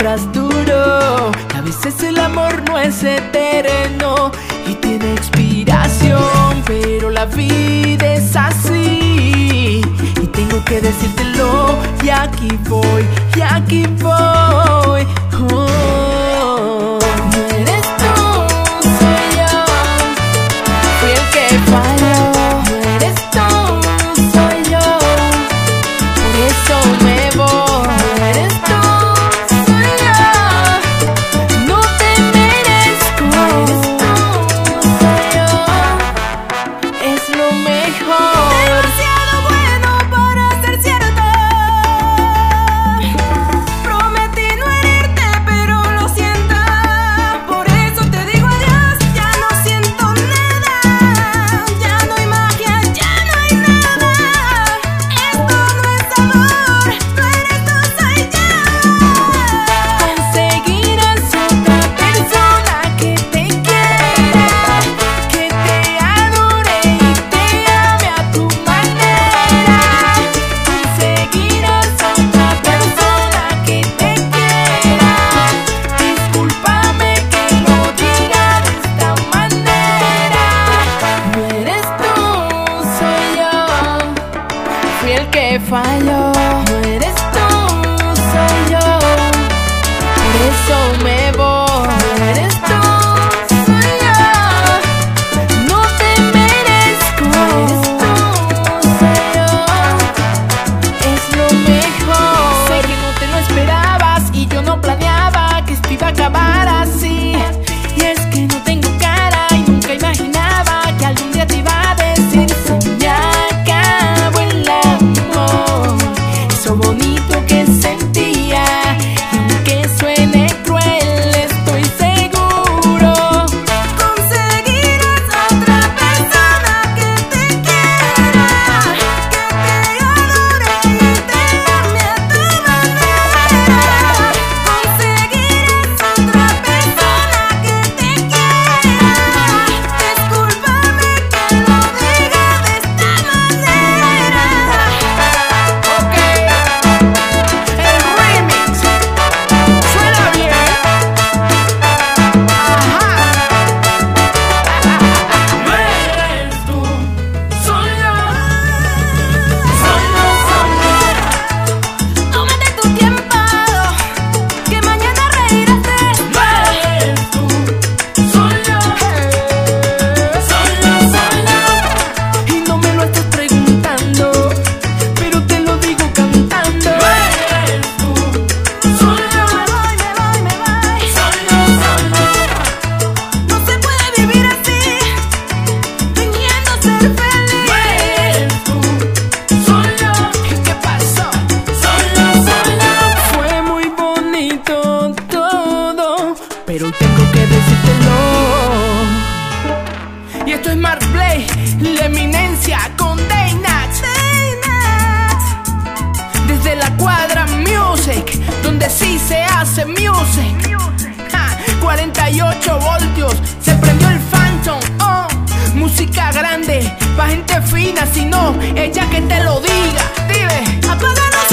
compras duro. A veces el amor no es eterno y tiene expiración, pero la vida es así. Y tengo que decírtelo, y aquí voy, y aquí voy. Oh. fallo. No eres tú, soy yo. Por eso me decírtelo. Y esto es Mark Play, la eminencia con Day Desde la cuadra Music, donde sí se hace music. 48 voltios, se prendió el Phantom. Oh, música grande, pa' gente fina, si no, ella que te lo diga. Dile, apáganos